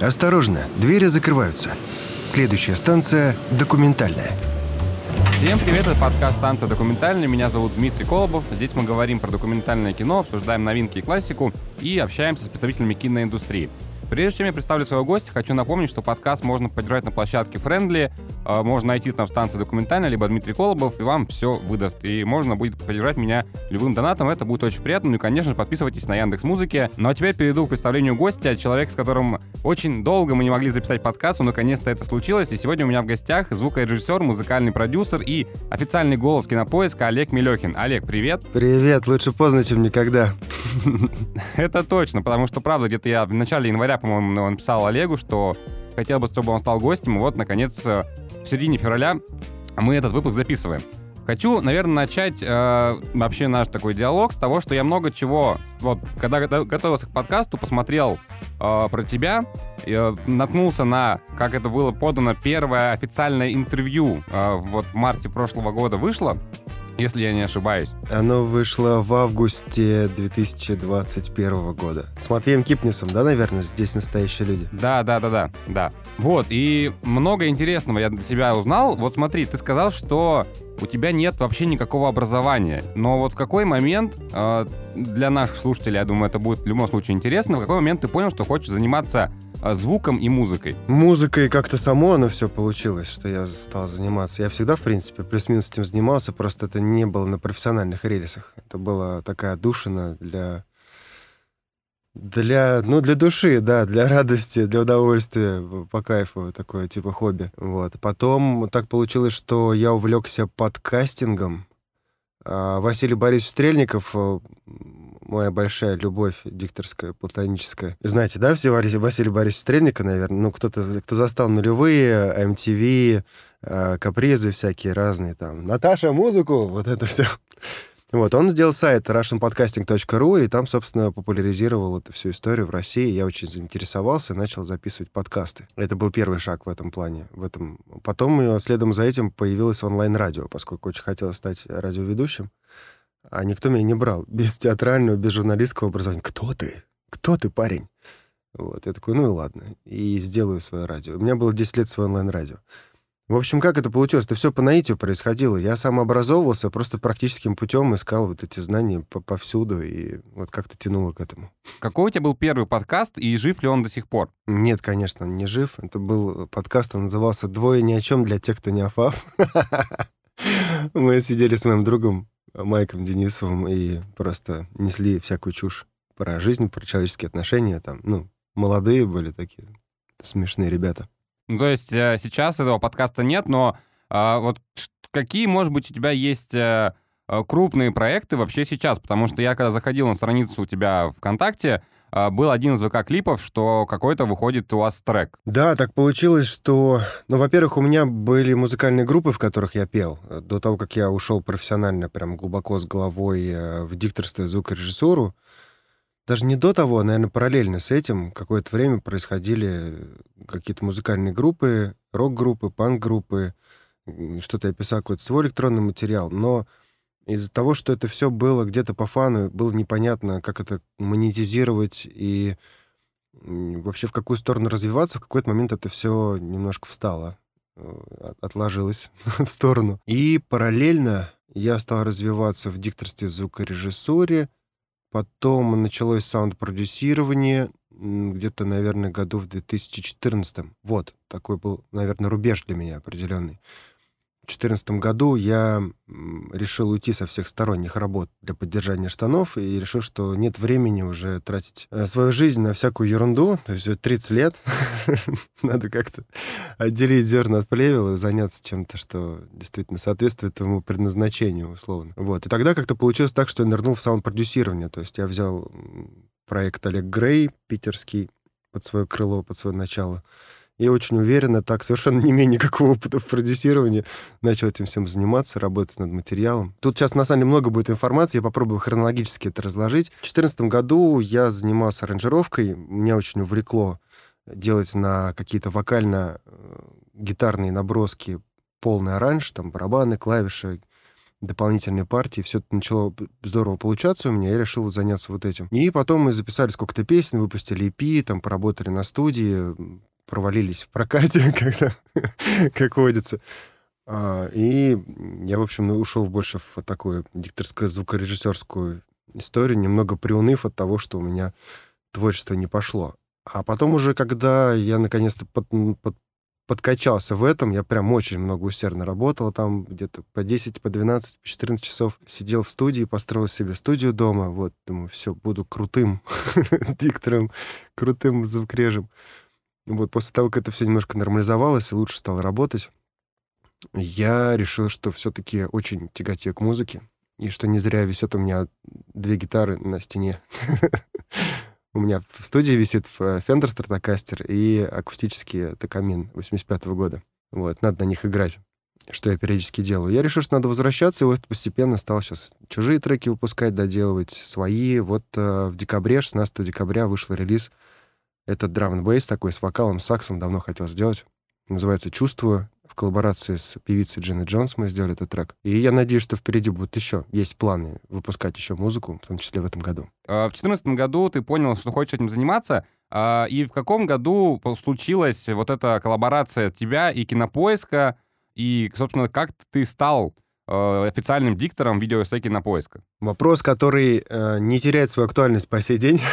Осторожно, двери закрываются. Следующая станция – документальная. Всем привет, это подкаст «Станция документальная». Меня зовут Дмитрий Колобов. Здесь мы говорим про документальное кино, обсуждаем новинки и классику и общаемся с представителями киноиндустрии. Прежде чем я представлю своего гостя, хочу напомнить, что подкаст можно поддержать на площадке Friendly. Э, можно найти там станцию документальная, либо Дмитрий Колобов, и вам все выдаст. И можно будет поддержать меня любым донатом, это будет очень приятно. Ну и, конечно же, подписывайтесь на Яндекс Музыки. Ну а теперь перейду к представлению гостя, человек, с которым очень долго мы не могли записать подкаст, но наконец-то это случилось. И сегодня у меня в гостях звукорежиссер, музыкальный продюсер и официальный голос кинопоиска Олег Мелехин. Олег, привет. Привет, лучше поздно, чем никогда. Это точно, потому что, правда, где-то я в начале января по-моему, он писал Олегу, что хотел бы, чтобы он стал гостем. И вот, наконец, э, в середине февраля мы этот выпуск записываем. Хочу, наверное, начать э, вообще наш такой диалог с того, что я много чего, вот, когда готовился к подкасту, посмотрел э, про тебя, э, наткнулся на, как это было подано, первое официальное интервью э, вот в марте прошлого года вышло, если я не ошибаюсь. Оно вышло в августе 2021 года. С Матвеем Кипнисом, да, наверное, здесь настоящие люди? Да, да, да, да, да. Вот, и много интересного я для себя узнал. Вот смотри, ты сказал, что у тебя нет вообще никакого образования. Но вот в какой момент, э, для наших слушателей, я думаю, это будет в любом случае интересно, в какой момент ты понял, что хочешь заниматься а, звуком и музыкой? Музыкой как-то само оно все получилось, что я стал заниматься. Я всегда, в принципе, плюс-минус этим занимался, просто это не было на профессиональных рельсах. Это была такая душина для для, ну, для души, да, для радости, для удовольствия, по кайфу, такое типа хобби. Вот. Потом так получилось, что я увлекся подкастингом. А Василий Борисович Стрельников моя большая любовь дикторская, платоническая. Знаете, да, все Василий Борисович Стрельника, наверное? Ну, кто-то, кто застал нулевые, MTV, э, капризы всякие разные там. Наташа, музыку! Вот это все. Вот, он сделал сайт russianpodcasting.ru, и там, собственно, популяризировал эту всю историю в России. Я очень заинтересовался и начал записывать подкасты. Это был первый шаг в этом плане. В этом. Потом, следом за этим, появилось онлайн-радио, поскольку очень хотел стать радиоведущим а никто меня не брал. Без театрального, без журналистского образования. Кто ты? Кто ты, парень? Вот, я такой, ну и ладно, и сделаю свое радио. У меня было 10 лет свое онлайн-радио. В общем, как это получилось? Это все по наитию происходило. Я сам образовывался, просто практическим путем искал вот эти знания повсюду, и вот как-то тянуло к этому. Какой у тебя был первый подкаст, и жив ли он до сих пор? Нет, конечно, он не жив. Это был подкаст, он назывался «Двое ни о чем для тех, кто не афав». Мы сидели с моим другом Майком Денисовым и просто несли всякую чушь про жизнь, про человеческие отношения. Там, ну, молодые были такие смешные ребята. Ну, то есть э, сейчас этого подкаста нет, но э, вот какие, может быть, у тебя есть э, э, крупные проекты вообще сейчас? Потому что я, когда заходил на страницу у тебя ВКонтакте, а, был один из ВК-клипов, что какой-то выходит у вас трек. Да, так получилось, что... Ну, во-первых, у меня были музыкальные группы, в которых я пел. До того, как я ушел профессионально, прям глубоко с головой в дикторство и звукорежиссуру, даже не до того, а, наверное, параллельно с этим какое-то время происходили какие-то музыкальные группы, рок-группы, панк-группы, что-то я писал, какой-то свой электронный материал, но из-за того, что это все было где-то по фану, было непонятно, как это монетизировать и вообще в какую сторону развиваться, в какой-то момент это все немножко встало, э, отложилось в сторону. И параллельно я стал развиваться в дикторстве звукорежиссуре, потом началось саунд-продюсирование, где-то, наверное, году в 2014. Вот, такой был, наверное, рубеж для меня определенный. 2014 году я решил уйти со всех сторонних работ для поддержания штанов и решил, что нет времени уже тратить э, свою жизнь на всякую ерунду. То есть 30 лет. Надо как-то отделить зерна от плевел и заняться чем-то, что действительно соответствует твоему предназначению, условно. Вот. И тогда как-то получилось так, что я нырнул в саунд-продюсирование. То есть я взял проект Олег Грей, питерский, под свое крыло, под свое начало и очень уверенно, так, совершенно не имея никакого опыта в продюсировании, начал этим всем заниматься, работать над материалом. Тут сейчас, на самом деле, много будет информации, я попробую хронологически это разложить. В 2014 году я занимался аранжировкой, меня очень увлекло делать на какие-то вокально-гитарные наброски полный оранж, там барабаны, клавиши, дополнительные партии. Все это начало здорово получаться у меня, я решил заняться вот этим. И потом мы записали сколько-то песен, выпустили EP, там поработали на студии, провалились в прокате, когда, как водится. А, и я, в общем, ушел больше в такую дикторско-звукорежиссерскую историю, немного приуныв от того, что у меня творчество не пошло. А потом уже, когда я наконец-то под, под, подкачался в этом, я прям очень много усердно работал, там где-то по 10, по 12, по 14 часов сидел в студии, построил себе студию дома, вот, думаю, все, буду крутым диктором, крутым звукорежем. Вот после того, как это все немножко нормализовалось и лучше стало работать, я решил, что все-таки очень тяготею к музыке, и что не зря висят у меня две гитары на стене. У меня в студии висит Fender Stratocaster и акустический Токамин 85 -го года. Вот, надо на них играть, что я периодически делаю. Я решил, что надо возвращаться, и вот постепенно стал сейчас чужие треки выпускать, доделывать свои. Вот э, в декабре, 16 декабря вышел релиз. Это драм бейс такой с вокалом, саксом, давно хотел сделать. Называется «Чувствую» в коллаборации с певицей Дженни Джонс мы сделали этот трек. И я надеюсь, что впереди будут еще, есть планы выпускать еще музыку, в том числе в этом году. А, в 2014 году ты понял, что хочешь этим заниматься, а, и в каком году случилась вот эта коллаборация тебя и Кинопоиска, и, собственно, как ты стал а, официальным диктором видеоэссе Кинопоиска? Вопрос, который э, не теряет свою актуальность по сей день.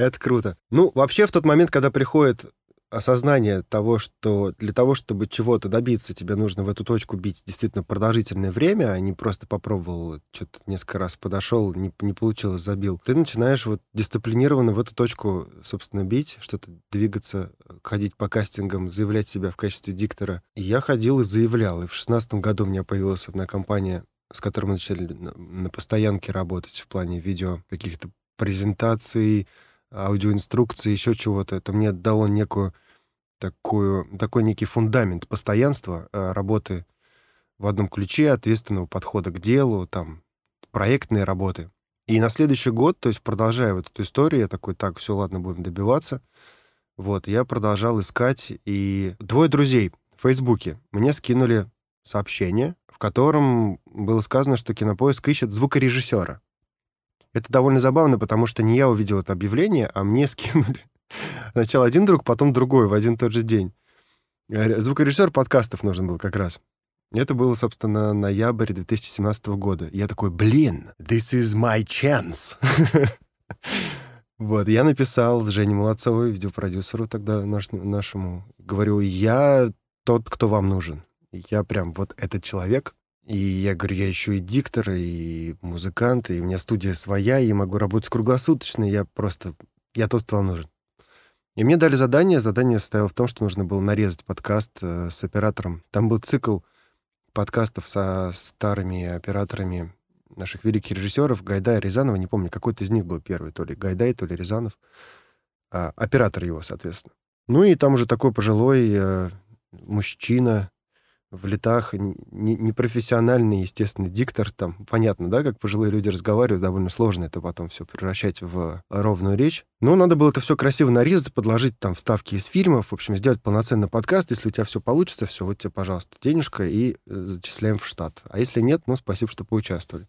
Это круто. Ну, вообще, в тот момент, когда приходит осознание того, что для того, чтобы чего-то добиться, тебе нужно в эту точку бить действительно продолжительное время, а не просто попробовал, что-то несколько раз подошел, не, не получилось, забил. Ты начинаешь вот дисциплинированно в эту точку, собственно, бить, что-то двигаться, ходить по кастингам, заявлять себя в качестве диктора. И я ходил и заявлял. И в шестнадцатом году у меня появилась одна компания, с которой мы начали на, на постоянке работать в плане видео, каких-то презентаций, аудиоинструкции, еще чего-то. Это мне дало некую такую, такой некий фундамент постоянства э, работы в одном ключе, ответственного подхода к делу, там, проектные работы. И на следующий год, то есть продолжая вот эту историю, я такой, так, все, ладно, будем добиваться. Вот, я продолжал искать, и двое друзей в Фейсбуке мне скинули сообщение, в котором было сказано, что Кинопоиск ищет звукорежиссера. Это довольно забавно, потому что не я увидел это объявление, а мне скинули. Сначала один друг, потом другой в один тот же день. Звукорежиссер подкастов нужен был как раз. Это было, собственно, ноябрь 2017 года. Я такой, блин, this is my chance. Вот, я написал Жене Молодцовой, видеопродюсеру тогда наш, нашему, говорю, я тот, кто вам нужен. Я прям вот этот человек, и я говорю, я еще и диктор, и музыкант, и у меня студия своя, и могу работать круглосуточно, я просто... Я тот, кто вам нужен. И мне дали задание. Задание состояло в том, что нужно было нарезать подкаст э, с оператором. Там был цикл подкастов со старыми операторами наших великих режиссеров, Гайдая, Рязанова, не помню, какой-то из них был первый, то ли Гайдай, то ли Рязанов. А, оператор его, соответственно. Ну и там уже такой пожилой э, мужчина, в летах непрофессиональный, естественно, диктор. Там понятно, да, как пожилые люди разговаривают, довольно сложно это потом все превращать в ровную речь. Но надо было это все красиво нарезать, подложить там вставки из фильмов, в общем, сделать полноценный подкаст. Если у тебя все получится, все, вот тебе, пожалуйста, денежка и э, зачисляем в штат. А если нет, ну, спасибо, что поучаствовали.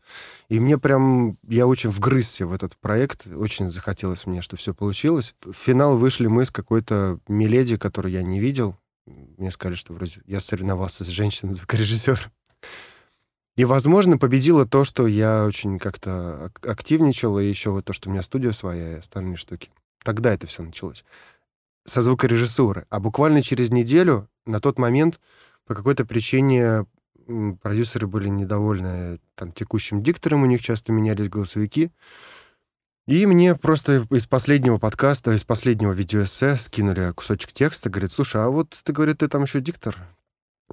И мне прям, я очень вгрызся в этот проект, очень захотелось мне, что все получилось. В финал вышли мы с какой-то Миледи, которую я не видел, мне сказали, что вроде я соревновался с женщиной звукорежиссером. И, возможно, победило то, что я очень как-то активничал, и еще вот то, что у меня студия своя и остальные штуки. Тогда это все началось. Со звукорежиссуры. А буквально через неделю, на тот момент, по какой-то причине продюсеры были недовольны там, текущим диктором, у них часто менялись голосовики. И мне просто из последнего подкаста, из последнего видеоэссе скинули кусочек текста, говорит, слушай, а вот ты, говорит, ты там еще диктор?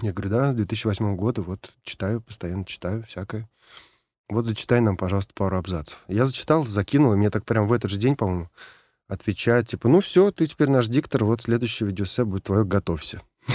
Я говорю, да, с 2008 года, вот читаю, постоянно читаю всякое. Вот зачитай нам, пожалуйста, пару абзацев. Я зачитал, закинул, и мне так прям в этот же день, по-моему, отвечают, типа, ну все, ты теперь наш диктор, вот следующее видеоэссе будет твое, готовься.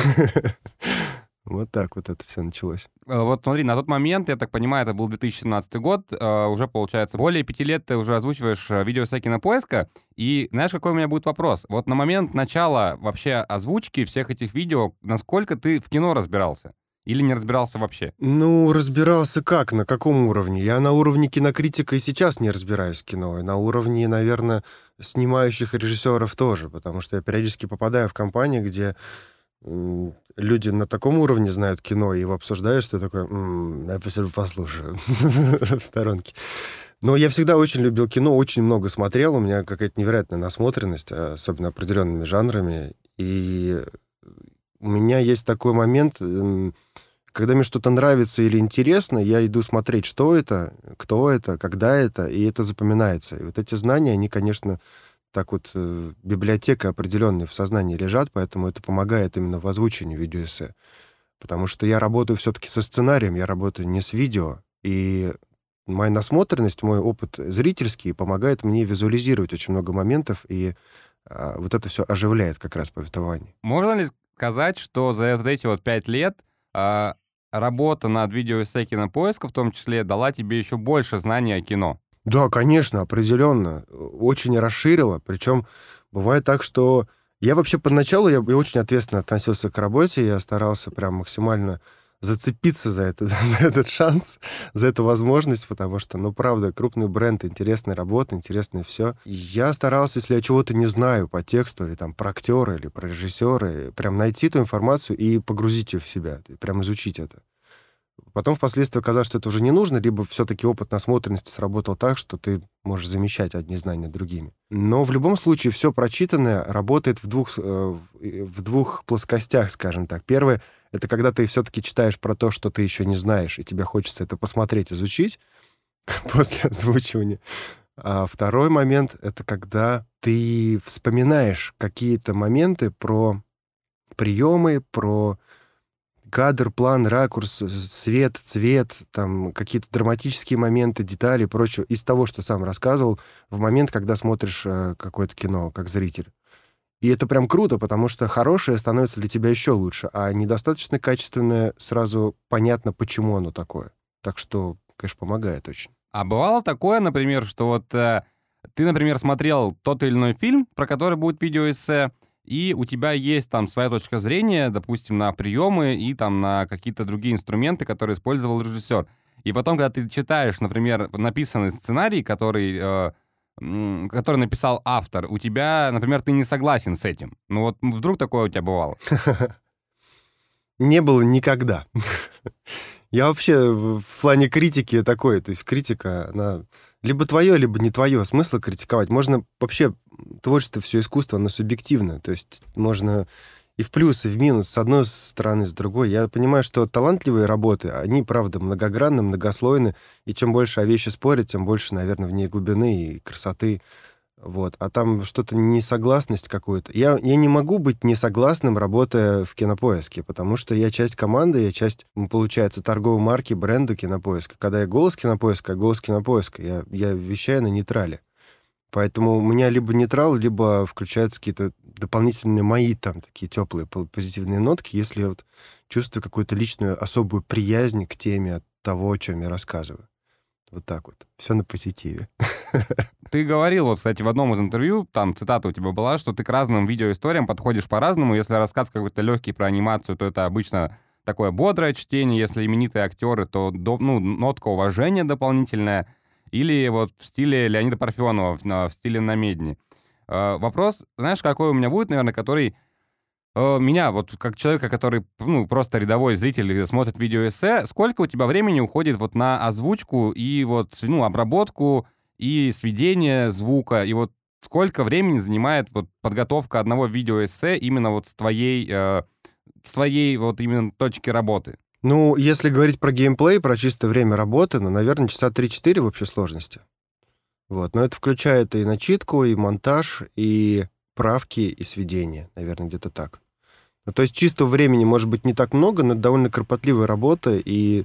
Вот так вот это все началось. Э, вот смотри, на тот момент, я так понимаю, это был 2017 год, э, уже, получается, более пяти лет ты уже озвучиваешь э, видео на кинопоиска, и знаешь, какой у меня будет вопрос? Вот на момент начала вообще озвучки всех этих видео, насколько ты в кино разбирался? Или не разбирался вообще? Ну, разбирался как, на каком уровне? Я на уровне кинокритика и сейчас не разбираюсь в кино. И на уровне, наверное, снимающих режиссеров тоже, потому что я периодически попадаю в компании, где люди на таком уровне знают кино, и его обсуждаешь, что такое, м-м, я послушаю в сторонке. Но я всегда очень любил кино, очень много смотрел, у меня какая-то невероятная насмотренность, особенно определенными жанрами, и у меня есть такой момент, когда мне что-то нравится или интересно, я иду смотреть, что это, кто это, когда это, и это запоминается. И вот эти знания, они, конечно, так вот э, библиотека определенные в сознании лежат, поэтому это помогает именно в озвучении видеоэссе. Потому что я работаю все-таки со сценарием, я работаю не с видео, и моя насмотренность, мой опыт зрительский помогает мне визуализировать очень много моментов, и а, вот это все оживляет как раз повествование. Можно ли сказать, что за вот эти вот пять лет а, работа над видеоэссе кинопоиска в том числе дала тебе еще больше знаний о кино? Да, конечно, определенно. Очень расширила. Причем бывает так, что я вообще поначалу я очень ответственно относился к работе, я старался прям максимально зацепиться за, это, за этот шанс, за эту возможность, потому что, ну, правда, крупный бренд, интересная работа, интересное все. Я старался, если я чего-то не знаю по тексту, или там про актера, или про режиссера, прям найти эту информацию и погрузить ее в себя, прям изучить это. Потом впоследствии оказалось, что это уже не нужно, либо все-таки опыт насмотренности сработал так, что ты можешь замещать одни знания другими. Но в любом случае все прочитанное работает в двух, э, в двух плоскостях, скажем так. Первое — это когда ты все-таки читаешь про то, что ты еще не знаешь, и тебе хочется это посмотреть, изучить после озвучивания. А второй момент — это когда ты вспоминаешь какие-то моменты про приемы, про кадр, план, ракурс, свет, цвет, там какие-то драматические моменты, детали и прочее из того, что сам рассказывал в момент, когда смотришь э, какое-то кино как зритель. И это прям круто, потому что хорошее становится для тебя еще лучше, а недостаточно качественное сразу понятно, почему оно такое. Так что, конечно, помогает очень. А бывало такое, например, что вот э, ты, например, смотрел тот или иной фильм, про который будет видеоэссе, и у тебя есть там своя точка зрения, допустим, на приемы и там на какие-то другие инструменты, которые использовал режиссер. И потом, когда ты читаешь, например, написанный сценарий, который, э, который написал автор, у тебя, например, ты не согласен с этим. Ну вот вдруг такое у тебя бывало? Не было никогда. Я вообще в плане критики такой, то есть критика, она либо твое, либо не твое. Смысла критиковать. Можно вообще творчество, все искусство, оно субъективно. То есть можно и в плюс, и в минус, с одной стороны, с другой. Я понимаю, что талантливые работы, они, правда, многогранны, многослойны, и чем больше о вещи спорят, тем больше, наверное, в ней глубины и красоты. Вот. А там что-то несогласность какую-то. Я, я не могу быть несогласным, работая в кинопоиске, потому что я часть команды, я часть, получается, торговой марки, бренда кинопоиска. Когда я голос кинопоиска, я голос кинопоиска. Я, я вещаю на нейтрале. Поэтому у меня либо нейтрал, либо включаются какие-то дополнительные мои там такие теплые позитивные нотки, если я вот чувствую какую-то личную особую приязнь к теме того, о чем я рассказываю. Вот так вот. Все на позитиве. Ты говорил, вот, кстати, в одном из интервью, там цитата у тебя была, что ты к разным видеоисториям подходишь по-разному. Если рассказ какой-то легкий про анимацию, то это обычно такое бодрое чтение. Если именитые актеры, то ну, нотка уважения дополнительная. Или вот в стиле Леонида Парфенова, в стиле намедни. А, вопрос, знаешь, какой у меня будет, наверное, который Э, меня, вот как человека, который, ну, просто рядовой зритель смотрит видеоэссе, сколько у тебя времени уходит вот на озвучку и вот, ну, обработку и сведение звука, и вот сколько времени занимает вот подготовка одного видеоэссе именно вот с твоей, э, с твоей вот именно точки работы? Ну, если говорить про геймплей, про чистое время работы, ну, наверное, часа 3-4 в общей сложности. Вот, но это включает и начитку, и монтаж, и правки, и сведения, наверное, где-то так. Ну, то есть чистого времени может быть не так много, но это довольно кропотливая работа, и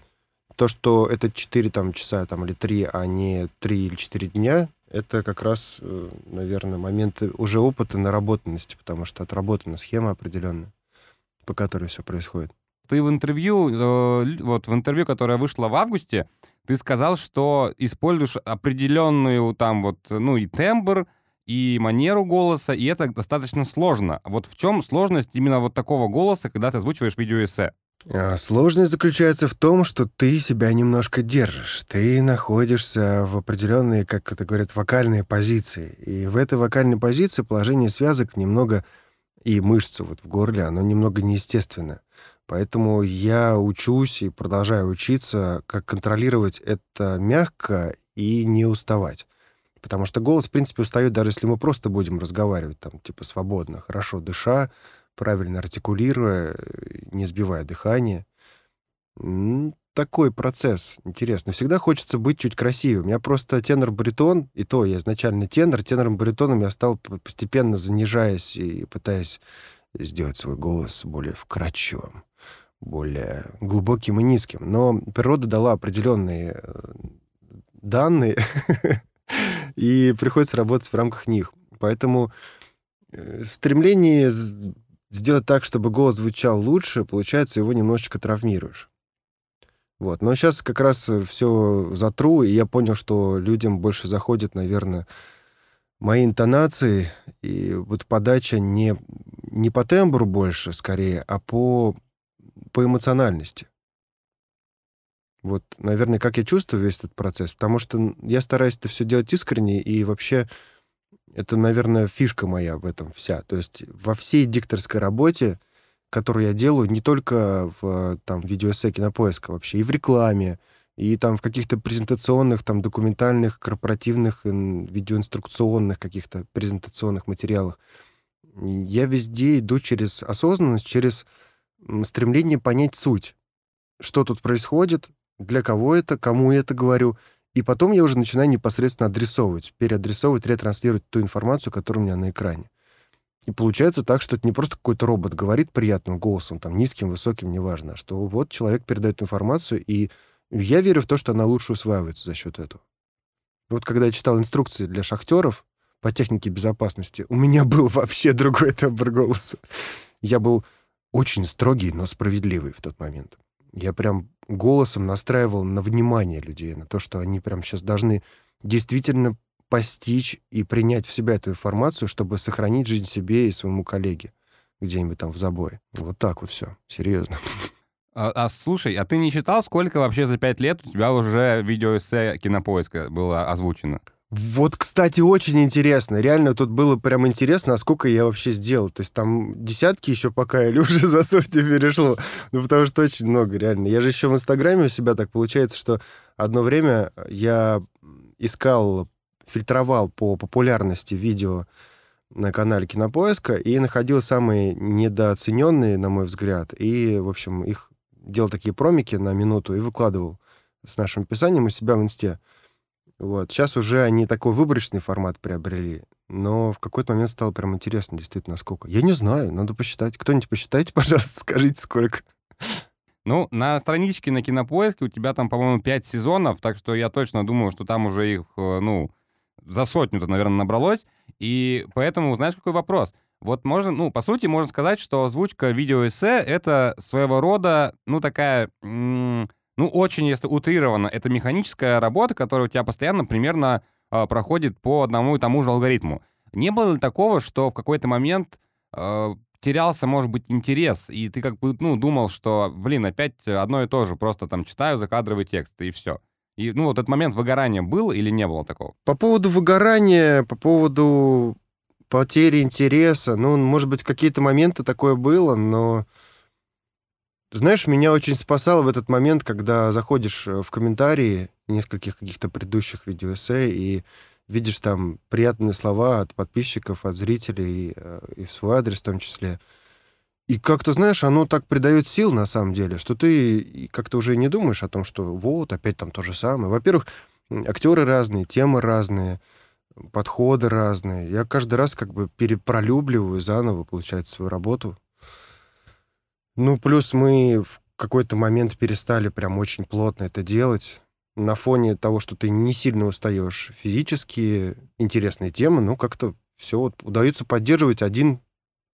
то, что это 4 там, часа там, или 3, а не 3 или 4 дня, это как раз, э, наверное, момент уже опыта наработанности, потому что отработана схема определенная, по которой все происходит. Ты в интервью, э, вот в интервью, которое вышло в августе, ты сказал, что используешь определенную там вот, ну и тембр, и манеру голоса, и это достаточно сложно. Вот в чем сложность именно вот такого голоса, когда ты озвучиваешь видеоэссе? А, Сложность заключается в том, что ты себя немножко держишь. Ты находишься в определенной, как это говорят, вокальной позиции. И в этой вокальной позиции положение связок немного и мышцы вот в горле, оно немного неестественное. Поэтому я учусь и продолжаю учиться, как контролировать это мягко и не уставать. Потому что голос, в принципе, устает, даже если мы просто будем разговаривать там, типа, свободно, хорошо дыша, правильно артикулируя, не сбивая дыхание. Такой процесс интересно. Всегда хочется быть чуть красивее. У меня просто тенор-баритон, и то я изначально тенор. Тенором-баритоном я стал постепенно занижаясь и пытаясь сделать свой голос более вкрадчивым, более глубоким и низким. Но природа дала определенные э, данные, и приходится работать в рамках них. Поэтому э, в стремлении сделать так, чтобы голос звучал лучше, получается, его немножечко травмируешь. Вот. Но сейчас как раз э, все затру, и я понял, что людям больше заходит, наверное, мои интонации и вот подача не, не по тембру больше, скорее, а по, по эмоциональности. Вот, наверное, как я чувствую весь этот процесс, потому что я стараюсь это все делать искренне, и вообще это, наверное, фишка моя в этом вся. То есть во всей дикторской работе, которую я делаю, не только в там, видеоэссе кинопоиска вообще, и в рекламе, и там в каких-то презентационных, там, документальных, корпоративных, видеоинструкционных каких-то презентационных материалах. Я везде иду через осознанность, через стремление понять суть. Что тут происходит, для кого это, кому я это говорю. И потом я уже начинаю непосредственно адресовывать, переадресовывать, ретранслировать ту информацию, которая у меня на экране. И получается так, что это не просто какой-то робот говорит приятным голосом, там, низким, высоким, неважно, что вот человек передает информацию, и я верю в то, что она лучше усваивается за счет этого. Вот когда я читал инструкции для шахтеров по технике безопасности, у меня был вообще другой тембр голоса. Я был очень строгий, но справедливый в тот момент. Я прям голосом настраивал на внимание людей, на то, что они прям сейчас должны действительно постичь и принять в себя эту информацию, чтобы сохранить жизнь себе и своему коллеге где-нибудь там в забое. Вот так вот все. Серьезно. А, а слушай, а ты не считал, сколько вообще за пять лет у тебя уже видеоэссе кинопоиска было озвучено? Вот, кстати, очень интересно. Реально тут было прям интересно, а сколько я вообще сделал. То есть там десятки еще пока или уже за сотни перешло. Ну, потому что очень много, реально. Я же еще в Инстаграме у себя так получается, что одно время я искал, фильтровал по популярности видео на канале Кинопоиска и находил самые недооцененные, на мой взгляд, и, в общем, их делал такие промики на минуту и выкладывал с нашим писанием у себя в инсте. Вот. Сейчас уже они такой выборочный формат приобрели, но в какой-то момент стало прям интересно, действительно, сколько. Я не знаю, надо посчитать. Кто-нибудь посчитайте, пожалуйста, скажите, сколько. Ну, на страничке на Кинопоиске у тебя там, по-моему, пять сезонов, так что я точно думаю, что там уже их, э, ну, за сотню-то, наверное, набралось. И поэтому, знаешь, какой вопрос? Вот можно, ну, по сути, можно сказать, что озвучка видеоэссе — это своего рода, ну, такая, ну, очень, если утрированно, это механическая работа, которая у тебя постоянно примерно э, проходит по одному и тому же алгоритму. Не было ли такого, что в какой-то момент э, терялся, может быть, интерес, и ты как бы, ну, думал, что, блин, опять одно и то же, просто там читаю закадровый текст, и все. И, ну, вот этот момент выгорания был или не было такого? По поводу выгорания, по поводу потери интереса. Ну, может быть, какие-то моменты такое было, но... Знаешь, меня очень спасало в этот момент, когда заходишь э, в комментарии нескольких каких-то предыдущих видеоэссе и видишь там приятные слова от подписчиков, от зрителей, э, и в свой адрес в том числе. И как-то, знаешь, оно так придает сил, на самом деле, что ты как-то уже не думаешь о том, что вот, опять там то же самое. Во-первых, актеры разные, темы разные, подходы разные. Я каждый раз как бы перепролюбливаю заново, получается, свою работу. Ну, плюс мы в какой-то момент перестали прям очень плотно это делать. На фоне того, что ты не сильно устаешь физически, интересные темы, ну, как-то все вот удается поддерживать один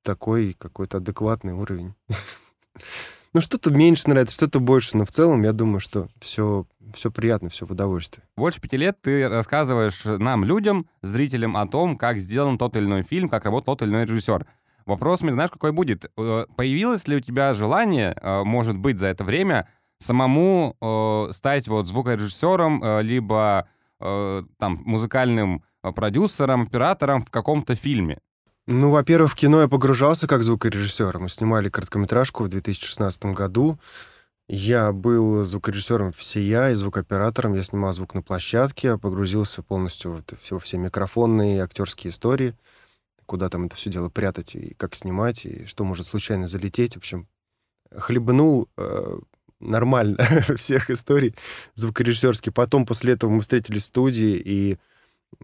такой какой-то адекватный уровень. Ну, что-то меньше нравится, что-то больше, но в целом я думаю, что все, все приятно, все в удовольствие. Больше пяти лет ты рассказываешь нам, людям, зрителям о том, как сделан тот или иной фильм, как работал тот или иной режиссер. Вопрос знаешь, какой будет? Э, появилось ли у тебя желание, э, может быть, за это время самому э, стать вот звукорежиссером, либо там музыкальным продюсером, оператором в каком-то фильме? Ну, во-первых, в кино я погружался как звукорежиссер. Мы снимали короткометражку в 2016 году. Я был звукорежиссером всея и звукооператором. Я снимал звук на площадке, погрузился полностью в все, все микрофонные актерские истории, куда там это все дело прятать, и как снимать, и что может случайно залететь. В общем, хлебнул э, нормально всех историй звукорежиссерских. Потом после этого мы встретились в студии, и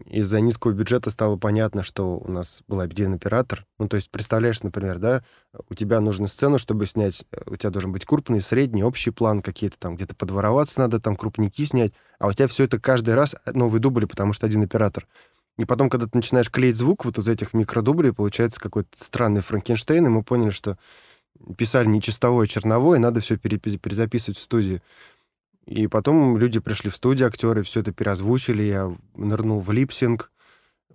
из-за низкого бюджета стало понятно, что у нас был один оператор. Ну, то есть, представляешь, например, да, у тебя нужна сцену, чтобы снять, э, у тебя должен быть крупный, средний, общий план какие-то там, где-то подвороваться надо, там крупники снять, а у тебя все это каждый раз э, новый дубль, потому что один оператор. И потом, когда ты начинаешь клеить звук вот из этих микродублей, получается какой-то странный Франкенштейн, и мы поняли, что писали не чистовое, а черновое, надо все перезаписывать в студии. И потом люди пришли в студию, актеры, все это переозвучили, я нырнул в lip-sync,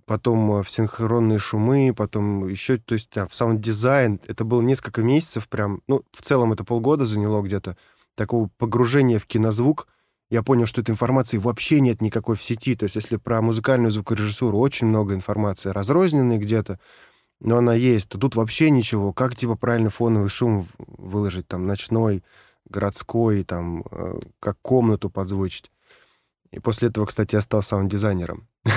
потом э, в синхронные шумы, потом еще, то есть да, в саунд-дизайн. Это было несколько месяцев прям, ну, в целом это полгода заняло где-то, такого погружения в кинозвук. Я понял, что этой информации вообще нет никакой в сети. То есть если про музыкальную звукорежиссуру очень много информации, разрозненной где-то, но она есть, то тут вообще ничего. Как, типа, правильно фоновый шум выложить, там, ночной, городской, там, э, как комнату подзвучить. И после этого, кстати, я стал саунд-дизайнером.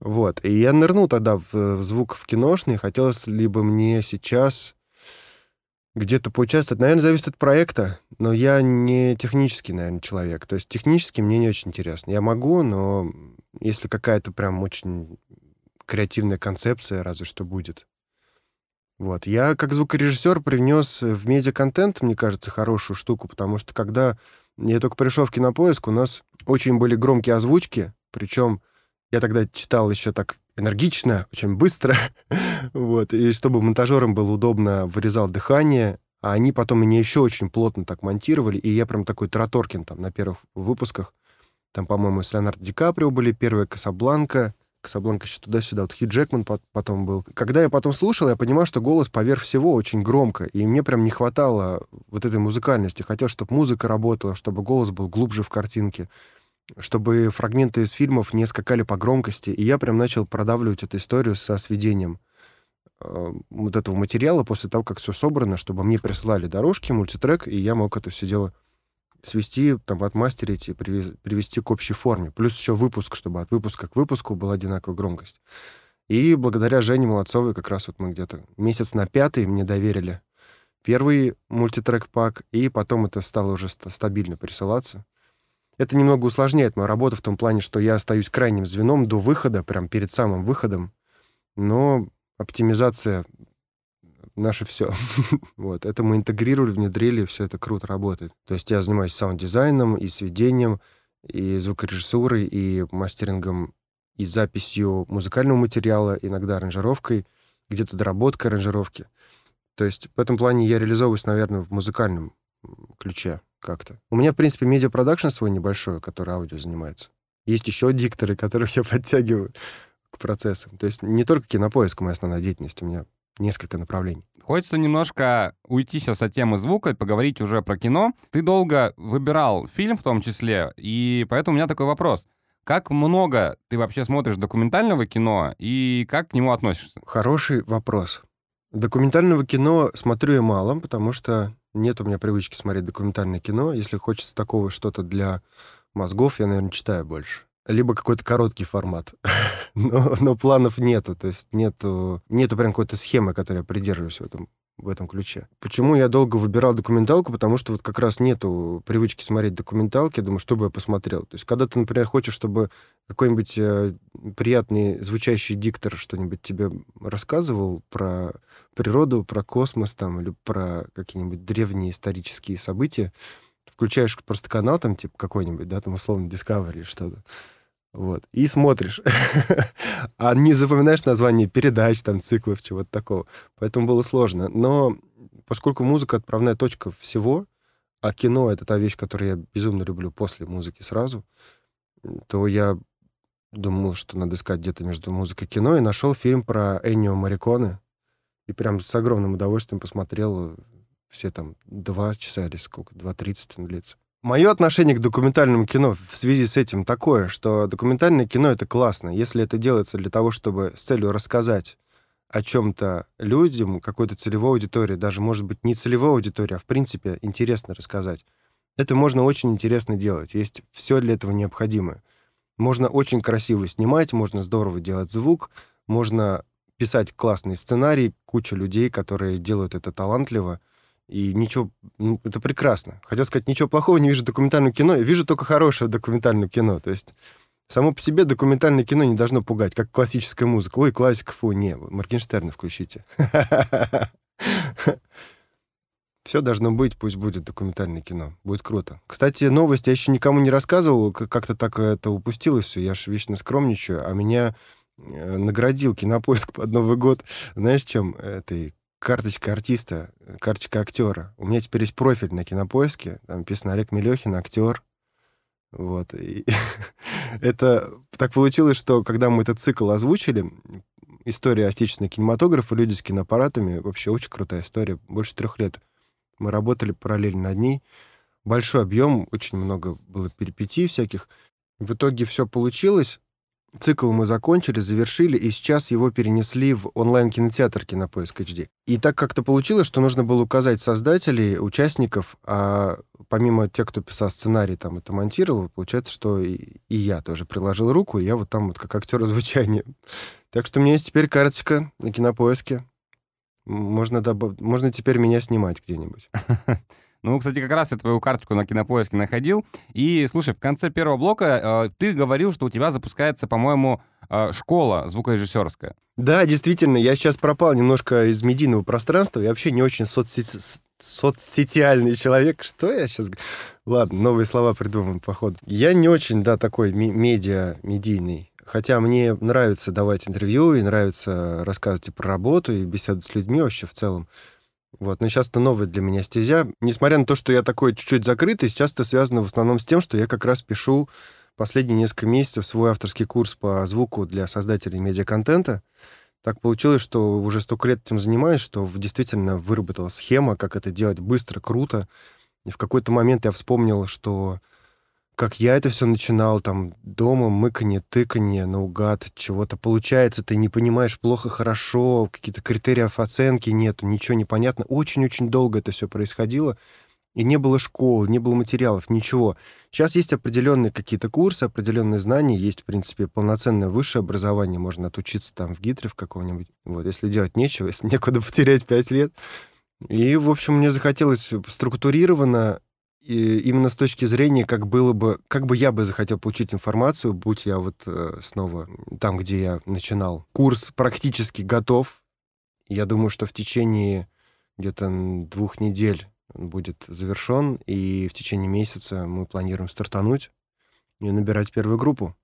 Вот. И я нырнул тогда в, звук в киношный. Хотелось либо мне сейчас где-то поучаствовать. Наверное, зависит от проекта, но я не технический, наверное, человек. То есть технически мне не очень интересно. Я могу, но если какая-то прям очень креативная концепция, разве что будет, вот. Я как звукорежиссер привнес в медиаконтент, мне кажется, хорошую штуку, потому что когда я только пришел в Кинопоиск, у нас очень были громкие озвучки, причем я тогда читал еще так энергично, очень быстро, вот, и чтобы монтажерам было удобно, вырезал дыхание, а они потом меня еще очень плотно так монтировали, и я прям такой Траторкин там на первых выпусках, там, по-моему, с Леонардо Ди Каприо были первые «Касабланка», Касабланка еще туда-сюда. Вот Хью Джекман потом был. Когда я потом слушал, я понимал, что голос поверх всего очень громко. И мне прям не хватало вот этой музыкальности. Хотел, чтобы музыка работала, чтобы голос был глубже в картинке чтобы фрагменты из фильмов не скакали по громкости. И я прям начал продавливать эту историю со сведением э, вот этого материала после того, как все собрано, чтобы мне прислали дорожки, мультитрек, и я мог это все дело свести, там, отмастерить и привести к общей форме. Плюс еще выпуск, чтобы от выпуска к выпуску была одинаковая громкость. И благодаря Жене Молодцовой как раз вот мы где-то месяц на пятый мне доверили первый мультитрек-пак, и потом это стало уже стабильно присылаться. Это немного усложняет мою работу в том плане, что я остаюсь крайним звеном до выхода, прям перед самым выходом, но оптимизация наше все. вот, это мы интегрировали, внедрили, все это круто работает. То есть я занимаюсь саунд-дизайном и сведением, и звукорежиссурой, и мастерингом, и записью музыкального материала, иногда аранжировкой, где-то доработкой аранжировки. То есть в этом плане я реализовываюсь, наверное, в музыкальном ключе как-то. У меня, в принципе, медиапродакшн свой небольшой, который аудио занимается. Есть еще дикторы, которых я подтягиваю к процессам. То есть не только кинопоиск моя основная деятельность, у меня несколько направлений. Хочется немножко уйти сейчас от темы звука и поговорить уже про кино. Ты долго выбирал фильм в том числе, и поэтому у меня такой вопрос. Как много ты вообще смотришь документального кино и как к нему относишься? Хороший вопрос. Документального кино смотрю я мало, потому что нет у меня привычки смотреть документальное кино. Если хочется такого что-то для мозгов, я, наверное, читаю больше либо какой-то короткий формат. но, но планов нету, то есть нету, нету прям какой-то схемы, которой я придерживаюсь в этом, в этом ключе. Почему я долго выбирал документалку? Потому что вот как раз нету привычки смотреть документалки, думаю, что бы я посмотрел. То есть когда ты, например, хочешь, чтобы какой-нибудь э, приятный звучащий диктор что-нибудь тебе рассказывал про природу, про космос там, или про какие-нибудь древние исторические события, включаешь просто канал там, типа, какой-нибудь, да, там, условно, Discovery что-то, вот. И смотришь. а не запоминаешь название передач, там, циклов, чего-то такого. Поэтому было сложно. Но поскольку музыка — отправная точка всего, а кино — это та вещь, которую я безумно люблю после музыки сразу, то я думал, что надо искать где-то между музыкой и кино, и нашел фильм про Эннио Мариконе. И прям с огромным удовольствием посмотрел все там два часа или сколько, два тридцать длится. Мое отношение к документальному кино в связи с этим такое, что документальное кино — это классно, если это делается для того, чтобы с целью рассказать о чем-то людям, какой-то целевой аудитории, даже, может быть, не целевой аудитории, а, в принципе, интересно рассказать. Это можно очень интересно делать. Есть все для этого необходимое. Можно очень красиво снимать, можно здорово делать звук, можно писать классный сценарий, куча людей, которые делают это талантливо — и ничего, ну, это прекрасно. Хотел сказать, ничего плохого не вижу в документальном кино, я вижу только хорошее документальное кино. То есть само по себе документальное кино не должно пугать, как классическая музыка. Ой, классика, фу, не, Моргенштерна включите. Все должно быть, пусть будет документальное кино. Будет круто. Кстати, новость я еще никому не рассказывал, как-то так это упустилось все. Я же вечно скромничаю, а меня э, наградил кинопоиск под Новый год. Знаешь, чем? Этой карточка артиста, карточка актера. У меня теперь есть профиль на кинопоиске, там написано Олег Мелехин, актер. Вот. И это так получилось, что когда мы этот цикл озвучили, история отечественного кинематографа, люди с киноаппаратами, вообще очень крутая история, больше трех лет. Мы работали параллельно над ней. Большой объем, очень много было перипетий всяких. В итоге все получилось. Цикл мы закончили, завершили, и сейчас его перенесли в онлайн-кинотеатр «Кинопоиск HD». И так как-то получилось, что нужно было указать создателей, участников, а помимо тех, кто писал сценарий, там это монтировал, получается, что и, и я тоже приложил руку, и я вот там вот как актер звучания. Так что у меня есть теперь карточка на «Кинопоиске». Можно, доб... Можно теперь меня снимать где-нибудь. Ну, кстати, как раз я твою карточку на кинопоиске находил. И, слушай, в конце первого блока э, ты говорил, что у тебя запускается, по-моему, э, школа звукорежиссерская. Да, действительно, я сейчас пропал немножко из медийного пространства. Я вообще не очень соцсети... соцсетиальный человек. Что я сейчас... Ладно, новые слова придумаем, походу. Я не очень, да, такой медиа, медийный. Хотя мне нравится давать интервью, и нравится рассказывать и про работу, и беседовать с людьми вообще в целом. Вот, но сейчас это новая для меня стезя. Несмотря на то, что я такой чуть-чуть закрытый, сейчас это связано в основном с тем, что я как раз пишу последние несколько месяцев свой авторский курс по звуку для создателей медиаконтента. Так получилось, что уже столько лет этим занимаюсь, что действительно выработала схема, как это делать быстро, круто. И в какой-то момент я вспомнил, что как я это все начинал, там, дома, мыканье, тыканье, наугад, чего-то получается, ты не понимаешь плохо, хорошо, какие-то критериев оценки нету, ничего не понятно. Очень-очень долго это все происходило, и не было школ, не было материалов, ничего. Сейчас есть определенные какие-то курсы, определенные знания, есть, в принципе, полноценное высшее образование, можно отучиться там в ГИТРе в каком-нибудь, вот, если делать нечего, если некуда потерять пять лет. И, в общем, мне захотелось структурированно и именно с точки зрения, как было бы, как бы я бы захотел получить информацию, будь я вот э, снова там, где я начинал. Курс практически готов. Я думаю, что в течение где-то двух недель он будет завершен, и в течение месяца мы планируем стартануть и набирать первую группу.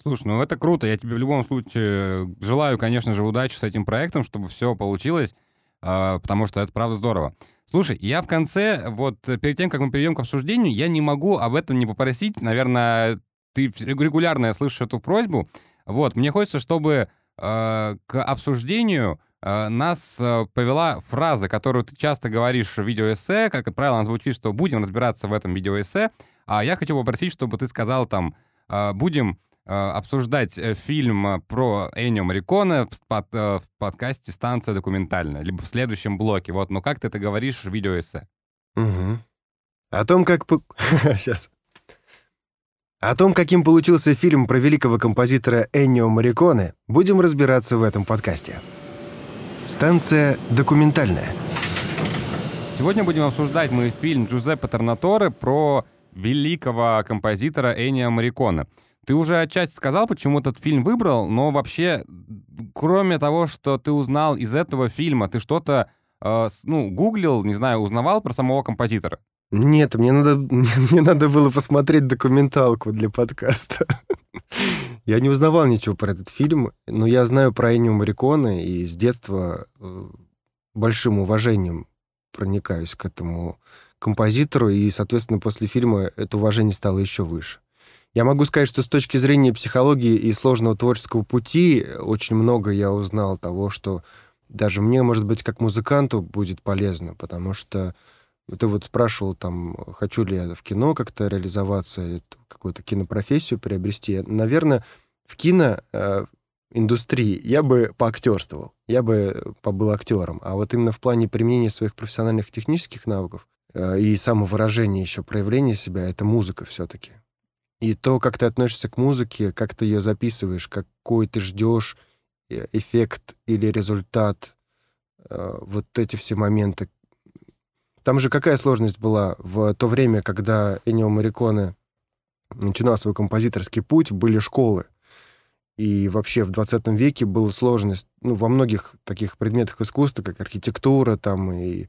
Слушай, ну это круто. Я тебе в любом случае желаю, конечно же, удачи с этим проектом, чтобы все получилось, э, потому что это правда здорово. Слушай, я в конце, вот э, перед тем, как мы перейдем к обсуждению, я не могу об этом не попросить. Наверное, ты регулярно слышишь эту просьбу. Вот, мне хочется, чтобы э, к обсуждению э, нас э, повела фраза, которую ты часто говоришь в видеоэссе, как правило, она звучит, что будем разбираться в этом видеоэссе, а я хочу попросить, чтобы ты сказал там, э, будем обсуждать э, фильм э, про Энио Мариконе в, под, в подкасте «Станция документальная», либо в следующем блоке. Вот, но как ты это говоришь в видеоэссе? Угу. О том, как... Сейчас. О том, каким получился фильм про великого композитора Эннио Мариконе, будем разбираться в этом подкасте. Станция документальная. Сегодня будем обсуждать мы фильм Джузеппе Торнаторе про великого композитора Эннио Мариконе. Ты уже отчасти сказал, почему этот фильм выбрал, но вообще, кроме того, что ты узнал из этого фильма, ты что-то, э, ну, гуглил, не знаю, узнавал про самого композитора? Нет, мне надо, мне надо было посмотреть документалку для подкаста. Я не узнавал ничего про этот фильм, но я знаю про Эннио Мариконе и с детства э, большим уважением проникаюсь к этому композитору, и, соответственно, после фильма это уважение стало еще выше. Я могу сказать, что с точки зрения психологии и сложного творческого пути очень много я узнал того, что даже мне, может быть, как музыканту будет полезно, потому что ты вот спрашивал, там, хочу ли я в кино как-то реализоваться или какую-то кинопрофессию приобрести. Наверное, в кино э, индустрии я бы поактерствовал, я бы побыл актером. А вот именно в плане применения своих профессиональных технических навыков э, и самовыражения еще, проявления себя, это музыка все-таки. И то, как ты относишься к музыке, как ты ее записываешь, какой ты ждешь э, эффект или результат, э, вот эти все моменты, там же какая сложность была в то время, когда Энио Мариконе начинал свой композиторский путь, были школы. И вообще в 20 веке была сложность ну, во многих таких предметах искусства, как архитектура там и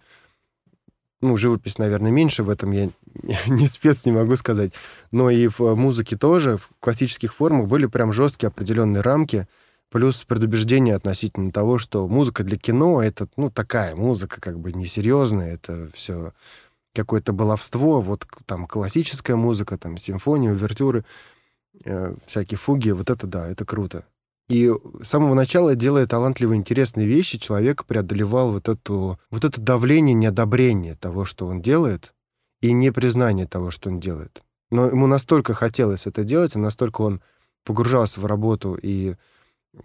ну, живопись, наверное, меньше, в этом я не спец, не могу сказать. Но и в музыке тоже, в классических формах были прям жесткие определенные рамки, Плюс предубеждение относительно того, что музыка для кино — это, ну, такая музыка, как бы несерьезная, это все какое-то баловство, вот там классическая музыка, там симфония, увертюры, э, всякие фуги, вот это да, это круто. И с самого начала, делая талантливые, интересные вещи, человек преодолевал вот, эту, вот это давление неодобрения того, что он делает, и непризнание того, что он делает. Но ему настолько хотелось это делать, и настолько он погружался в работу и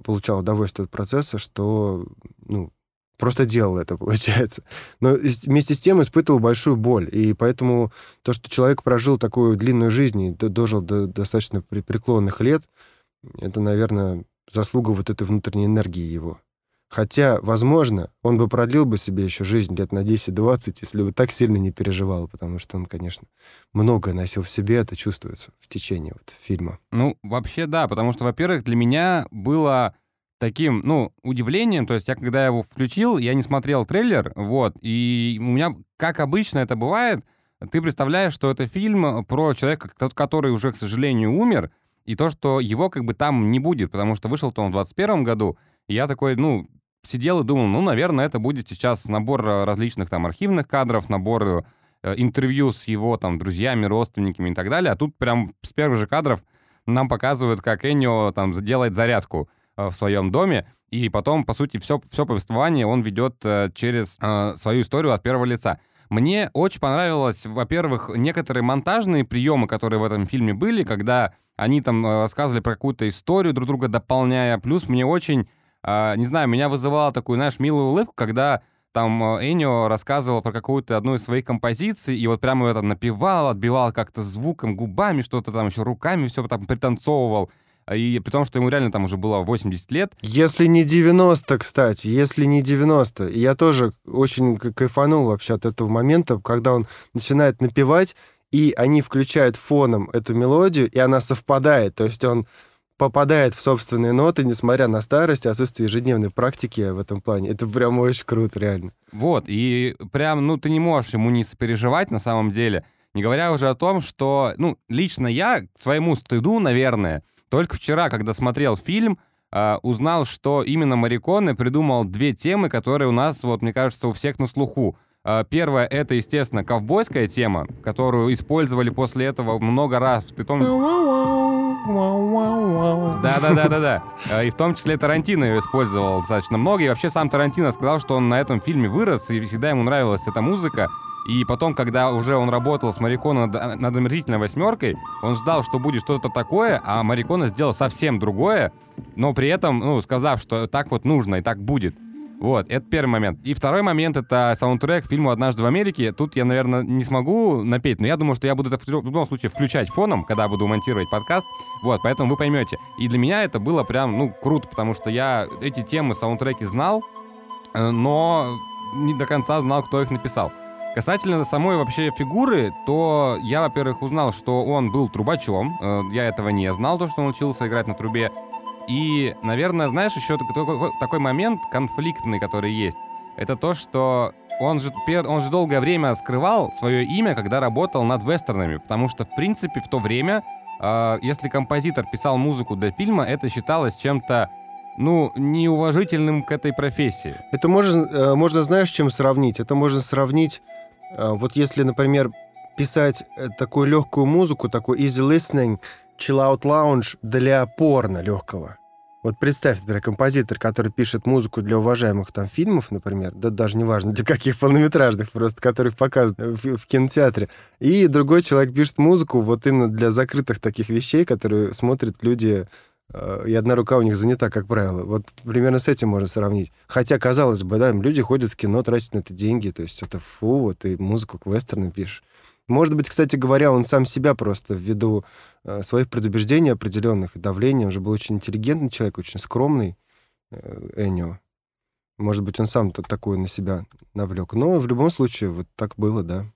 получал удовольствие от процесса, что ну, просто делал это, получается. Но вместе с тем испытывал большую боль. И поэтому то, что человек прожил такую длинную жизнь и дожил до достаточно преклонных лет, это, наверное, заслуга вот этой внутренней энергии его. Хотя, возможно, он бы продлил бы себе еще жизнь лет на 10-20, если бы так сильно не переживал, потому что он, конечно, многое носил в себе, это чувствуется в течение вот фильма. Ну, вообще да, потому что, во-первых, для меня было таким, ну, удивлением, то есть я когда его включил, я не смотрел трейлер, вот, и у меня, как обычно это бывает, ты представляешь, что это фильм про человека, который уже, к сожалению, умер, и то, что его как бы там не будет, потому что вышел-то он в 21 году, и я такой, ну, сидел и думал, ну, наверное, это будет сейчас набор э, различных там архивных кадров, набор э, интервью с его там друзьями, родственниками и так далее. А тут прям с первых же кадров нам показывают, как Эннио там делает зарядку э, в своем доме, и потом, по сути, все, все повествование он ведет э, через э, свою историю от первого лица. Мне очень понравилось, во-первых, некоторые монтажные приемы, которые в этом фильме были, когда они там э, рассказывали про какую-то историю, друг друга дополняя. Плюс мне очень а, не знаю, меня вызывало такую, знаешь, милую улыбку, когда там Энио рассказывал про какую-то одну из своих композиций, и вот прямо ее там напевал, отбивал как-то звуком, губами, что-то там еще руками все там пританцовывал. И при том, что ему реально там уже было 80 лет. Если не 90, кстати, если не 90. И я тоже очень кайфанул вообще от этого момента, когда он начинает напевать, и они включают фоном эту мелодию, и она совпадает. То есть он попадает в собственные ноты, несмотря на старость и отсутствие ежедневной практики в этом плане. Это прям очень круто, реально. Вот, и прям, ну, ты не можешь ему не сопереживать на самом деле. Не говоря уже о том, что, ну, лично я к своему стыду, наверное, только вчера, когда смотрел фильм, э, узнал, что именно Мариконе придумал две темы, которые у нас, вот, мне кажется, у всех на слуху. Э, первое — это, естественно, ковбойская тема, которую использовали после этого много раз. При том... Да-да-да-да-да. Э, и в том числе Тарантино ее использовал достаточно много. И вообще сам Тарантино сказал, что он на этом фильме вырос, и всегда ему нравилась эта музыка. И потом, когда уже он работал с Мариконо над, над «Омерзительной восьмеркой», он ждал, что будет что-то такое, а Мариконо сделал совсем другое, но при этом, ну, сказав, что так вот нужно и так будет. Вот, это первый момент. И второй момент — это саундтрек к фильму «Однажды в Америке». Тут я, наверное, не смогу напеть, но я думаю, что я буду это в любом случае включать фоном, когда буду монтировать подкаст. Вот, поэтому вы поймете. И для меня это было прям, ну, круто, потому что я эти темы, саундтреки знал, э, но не до конца знал, кто их написал. Касательно самой вообще фигуры, то я, во-первых, узнал, что он был трубачом. Э, я этого не знал, то, что он учился играть на трубе. И, наверное, знаешь, еще такой, момент конфликтный, который есть, это то, что он же, он же долгое время скрывал свое имя, когда работал над вестернами, потому что, в принципе, в то время, э, если композитор писал музыку для фильма, это считалось чем-то, ну, неуважительным к этой профессии. Это можно, э, можно знаешь, чем сравнить? Это можно сравнить, э, вот если, например, писать э, такую легкую музыку, такой easy listening — lounge для порно легкого. Вот представь, например, композитор, который пишет музыку для уважаемых там фильмов, например, да даже не важно для каких полнометражных, просто которых показывают в, в кинотеатре, и другой человек пишет музыку вот именно для закрытых таких вещей, которые смотрят люди, э, и одна рука у них занята, как правило. Вот примерно с этим можно сравнить. Хотя, казалось бы, да, люди ходят в кино, тратят на это деньги, то есть это фу, вот ты музыку к вестерну пишешь. Может быть, кстати говоря, он сам себя просто ввиду э, своих предубеждений определенных и давления, он же был очень интеллигентный человек, очень скромный, э, Энио. Может быть, он сам-то такое на себя навлек. Но в любом случае, вот так было, да.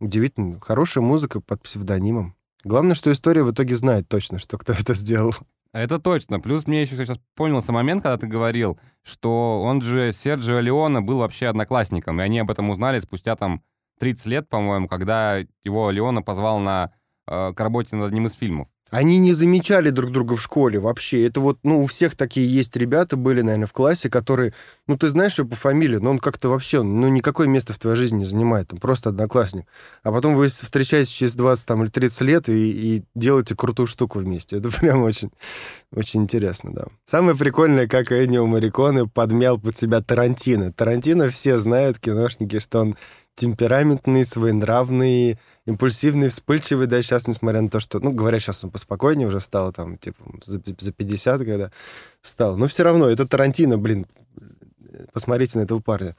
Удивительно. Хорошая музыка под псевдонимом. Главное, что история в итоге знает точно, что кто это сделал. Это точно. Плюс мне еще сейчас понял момент, когда ты говорил, что он же Серджио Леона был вообще одноклассником, и они об этом узнали спустя там 30 лет, по-моему, когда его Леона позвал на, э, к работе над одним из фильмов. Они не замечали друг друга в школе вообще. Это вот, ну, у всех такие есть ребята были, наверное, в классе, которые, ну, ты знаешь его по фамилии, но он как-то вообще, ну, никакое место в твоей жизни не занимает, он просто одноклассник. А потом вы встречаетесь через 20 там, или 30 лет и, и делаете крутую штуку вместе. Это прям очень, очень интересно, да. Самое прикольное, как Эннио Мариконе подмял под себя Тарантино. Тарантино все знают, киношники, что он темпераментный, своенравный, импульсивный, вспыльчивый, да, сейчас, несмотря на то, что, ну, говорят, сейчас он поспокойнее уже стал, там, типа, за, за 50, когда стал. Но все равно, это Тарантино, блин, посмотрите на этого парня.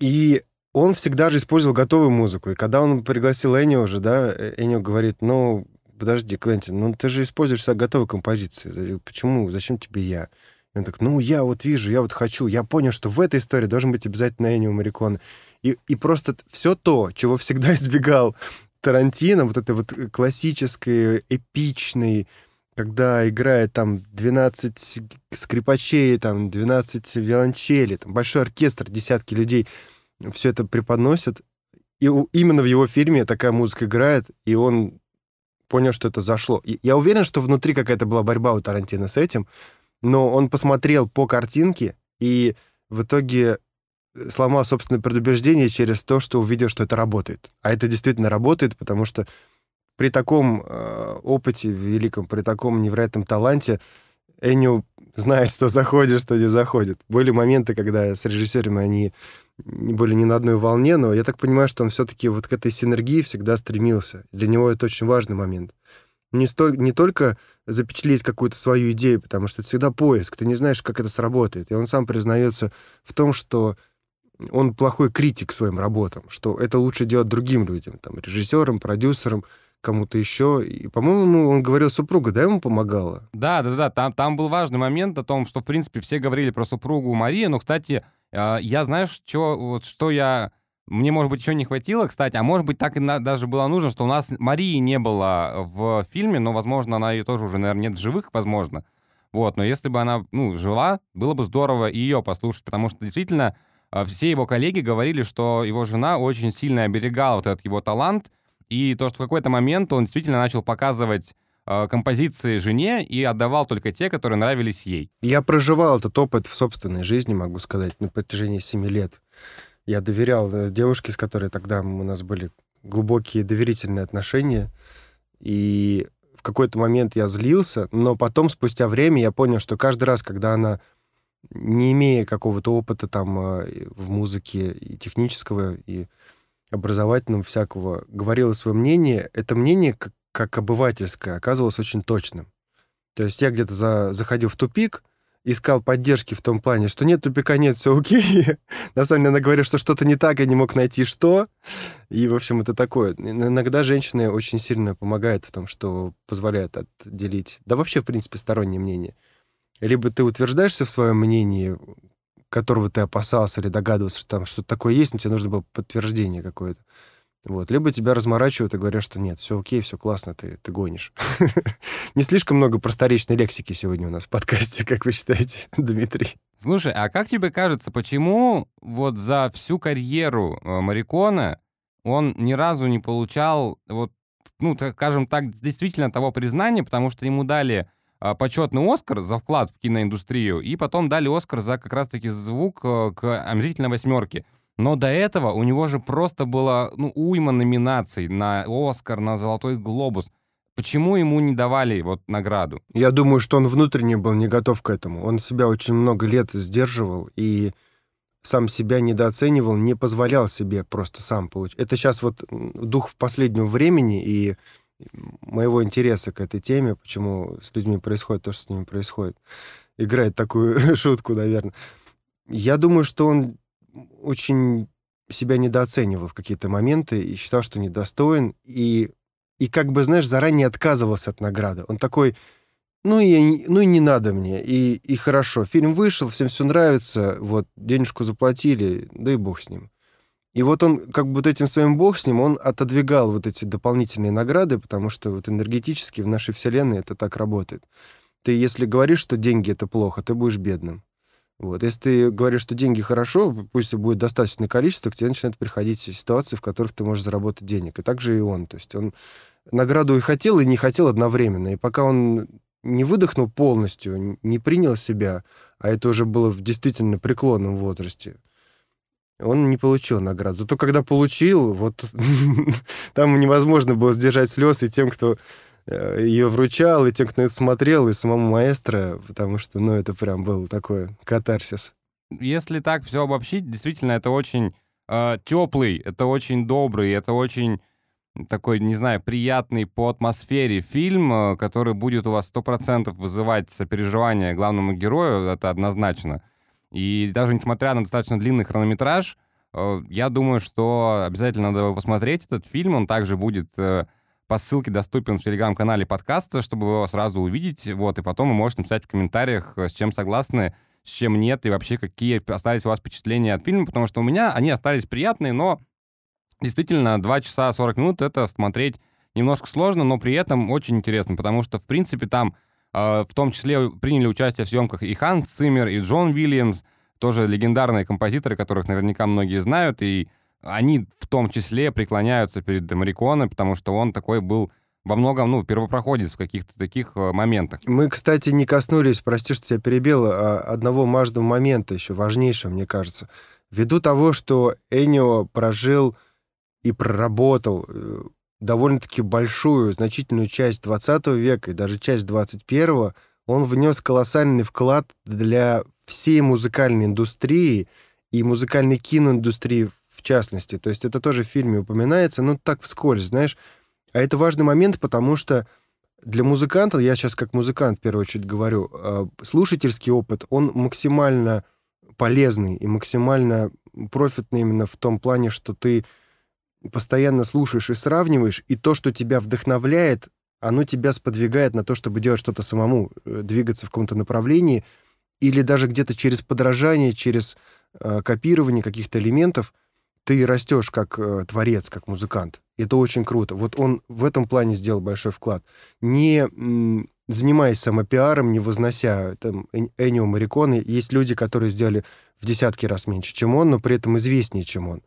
И он всегда же использовал готовую музыку. И когда он пригласил Энио уже, да, э, Энио говорит, ну, подожди, Квентин, ну ты же используешь всегда готовые композиции. Почему? Зачем тебе я? И он так, ну, я вот вижу, я вот хочу. Я понял, что в этой истории должен быть обязательно Энио Марикон. И, и просто все то, чего всегда избегал Тарантино, вот это вот классическое, эпичный, когда играет там 12 скрипачей, там 12 виолончелей, там большой оркестр, десятки людей, все это преподносят. И именно в его фильме такая музыка играет, и он понял, что это зашло. И я уверен, что внутри какая-то была борьба у Тарантино с этим, но он посмотрел по картинке, и в итоге сломал собственное предубеждение через то, что увидел, что это работает. А это действительно работает, потому что при таком э, опыте великом, при таком невероятном таланте Эню знает, что заходит, что не заходит. Были моменты, когда с режиссерами они не были ни на одной волне, но я так понимаю, что он все-таки вот к этой синергии всегда стремился. Для него это очень важный момент. Не, столь, не только запечатлеть какую-то свою идею, потому что это всегда поиск, ты не знаешь, как это сработает. И он сам признается в том, что он плохой критик своим работам, что это лучше делать другим людям, там, режиссерам, продюсерам, кому-то еще. И, по-моему, он говорил, супруга, да, ему помогала? Да, да, да. Там, там был важный момент о том, что, в принципе, все говорили про супругу Марии, но, кстати, э, я, знаешь, что, вот, что я... Мне, может быть, еще не хватило, кстати, а может быть, так и на, даже было нужно, что у нас Марии не было в фильме, но, возможно, она ее тоже уже, наверное, нет живых, возможно. Вот, но если бы она, ну, жила, было бы здорово ее послушать, потому что действительно все его коллеги говорили, что его жена очень сильно оберегала вот этот его талант, и то, что в какой-то момент он действительно начал показывать э, композиции жене и отдавал только те, которые нравились ей. Я проживал этот опыт в собственной жизни, могу сказать, на протяжении семи лет. Я доверял э, девушке, с которой тогда у нас были глубокие доверительные отношения, и в какой-то момент я злился, но потом, спустя время, я понял, что каждый раз, когда она не имея какого-то опыта там а, в музыке и технического, и образовательного всякого, говорила свое мнение, это мнение, как, как обывательское, оказывалось очень точным. То есть я где-то за, заходил в тупик, искал поддержки в том плане, что нет тупика, нет, все окей. На самом деле она говорит, что что-то не так, я не мог найти что. И, в общем, это такое. Иногда женщины очень сильно помогают в том, что позволяет отделить, да вообще, в принципе, стороннее мнение либо ты утверждаешься в своем мнении, которого ты опасался или догадывался, что там что-то такое есть, но тебе нужно было подтверждение какое-то. Вот. Либо тебя разморачивают и говорят, что нет, все окей, все классно, ты, ты гонишь. Не слишком много просторечной лексики сегодня у нас в подкасте, как вы считаете, Дмитрий? Слушай, а как тебе кажется, почему вот за всю карьеру э, Марикона он ни разу не получал, вот, ну, скажем так, действительно того признания, потому что ему дали почетный Оскар за вклад в киноиндустрию, и потом дали Оскар за как раз-таки звук э, к «Омерзительной восьмерке». Но до этого у него же просто было ну, уйма номинаций на Оскар, на Золотой Глобус. Почему ему не давали вот награду? Я думаю, что он внутренне был не готов к этому. Он себя очень много лет сдерживал и сам себя недооценивал, не позволял себе просто сам получить. Это сейчас вот дух последнего времени и моего интереса к этой теме, почему с людьми происходит то, что с ними происходит. Играет такую шутку, наверное. Я думаю, что он очень себя недооценивал в какие-то моменты и считал, что недостоин, и, и как бы, знаешь, заранее отказывался от награды. Он такой, ну и, ну и не надо мне, и, и хорошо. Фильм вышел, всем все нравится, вот, денежку заплатили, да и бог с ним. И вот он, как бы вот этим своим бог с ним, он отодвигал вот эти дополнительные награды, потому что вот энергетически в нашей вселенной это так работает. Ты, если говоришь, что деньги — это плохо, ты будешь бедным. Вот. Если ты говоришь, что деньги хорошо, пусть будет достаточное количество, к тебе начинают приходить ситуации, в которых ты можешь заработать денег. И так же и он. То есть он награду и хотел, и не хотел одновременно. И пока он не выдохнул полностью, не принял себя, а это уже было в действительно преклонном возрасте, он не получил награду. Зато когда получил, вот там невозможно было сдержать слез и тем, кто Э, ее вручал, и тем, кто это смотрел, и самому маэстро, потому что, ну, это прям был такой катарсис. Если так все обобщить, действительно, это очень э, теплый, это очень добрый, это очень такой, не знаю, приятный по атмосфере фильм, э, который будет у вас сто процентов вызывать сопереживание главному герою, это однозначно. И даже несмотря на достаточно длинный хронометраж, э, я думаю, что обязательно надо посмотреть этот фильм, он также будет... Э, по ссылке доступен в телеграм-канале подкаста, чтобы его сразу увидеть. Вот, и потом вы можете написать в комментариях, э, с чем согласны, с чем нет, и вообще какие остались у вас впечатления от фильма, потому что у меня они остались приятные, но действительно 2 часа 40 минут это смотреть немножко сложно, но при этом очень интересно, потому что, в принципе, там в том числе приняли участие в съемках и Ханс Циммер, и Джон Уильямс, тоже легендарные композиторы, которых наверняка многие знают, и они в том числе преклоняются перед Мариконе, потому что он такой был во многом, ну, первопроходец в каких-то таких э, моментах. Мы, кстати, не коснулись, прости, что тебя перебил, а одного важного момента еще, важнейшего, мне кажется. Ввиду того, что Энио прожил и проработал э, довольно-таки большую, значительную часть 20 века и даже часть 21 он внес колоссальный вклад для всей музыкальной индустрии и музыкальной киноиндустрии в частности. То есть это тоже в фильме упоминается, но так вскользь, знаешь. А это важный момент, потому что для музыканта, я сейчас как музыкант в первую очередь говорю, а, слушательский опыт, он максимально полезный и максимально профитный именно в том плане, что ты постоянно слушаешь и сравниваешь, и то, что тебя вдохновляет, оно тебя сподвигает на то, чтобы делать что-то самому, э, двигаться в каком-то направлении, или даже где-то через подражание, через э, копирование каких-то элементов ты растешь как э, творец, как музыкант. Это очень круто. Вот он в этом плане сделал большой вклад. Не м, занимаясь самопиаром, не вознося там Энио Мариконы, есть люди, которые сделали в десятки раз меньше, чем он, но при этом известнее, чем он.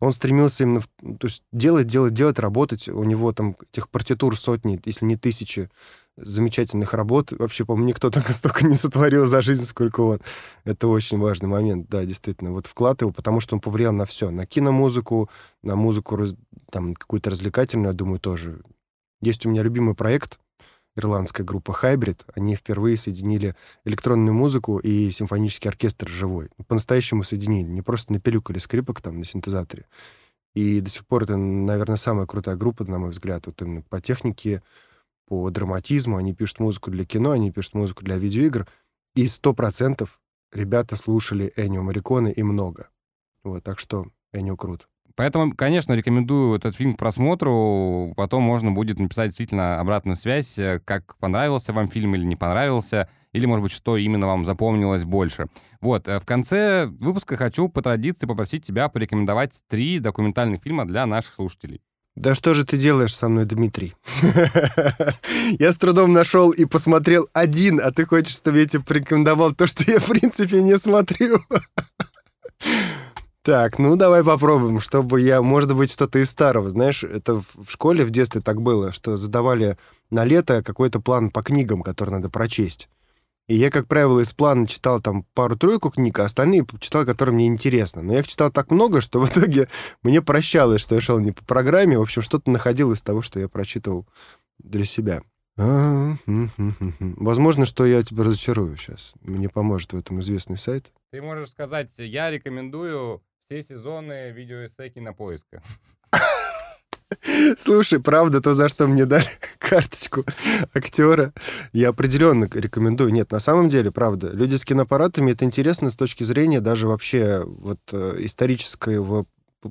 Он стремился именно то есть делать, делать, делать, работать. У него там этих партитур сотни, если не тысячи замечательных работ. Вообще, по-моему, никто так столько не сотворил за жизнь, сколько он. Это очень важный момент, да, действительно. Вот вклад его, потому что он повлиял на все. На киномузыку, на музыку там какую-то развлекательную, я думаю, тоже. Есть у меня любимый проект, ирландская группа Hybrid. Они впервые соединили электронную музыку и симфонический оркестр живой. По-настоящему соединили. Не просто напилюкали скрипок там на синтезаторе. И до сих пор это, наверное, самая крутая группа, на мой взгляд, вот именно по технике, по драматизму, они пишут музыку для кино, они пишут музыку для видеоигр, и сто процентов ребята слушали Энио Мариконы и много. Вот, так что Энио крут. Поэтому, конечно, рекомендую этот фильм к просмотру. Потом можно будет написать действительно обратную связь, э, как понравился вам фильм или не понравился, или, может быть, что именно вам запомнилось больше. Вот, э, в конце выпуска хочу по традиции попросить тебя порекомендовать три документальных фильма для наших слушателей. Да что же ты делаешь со мной, Дмитрий? Я с трудом нашел и посмотрел один, а ты хочешь, чтобы я тебе порекомендовал то, что я, в принципе, не смотрю? Так, ну давай попробуем, чтобы я, может быть, что-то из старого. Знаешь, это в школе в детстве так было, что задавали на лето какой-то план по книгам, который надо прочесть. И я, как правило, из плана читал там пару-тройку книг, а остальные читал, которые мне интересно. Но я их читал так много, что в итоге мне прощалось, что я шел не по программе. В общем, что-то находил из того, что я прочитывал для себя. А, Возможно, что я тебя разочарую сейчас. Мне поможет в этом известный сайт. Ты можешь сказать, я рекомендую все сезоны видеоэссеки на поиска. Слушай, правда, то, за что мне дали карточку актера, я определенно рекомендую. Нет, на самом деле, правда, люди с киноаппаратами это интересно с точки зрения даже вообще вот э, исторического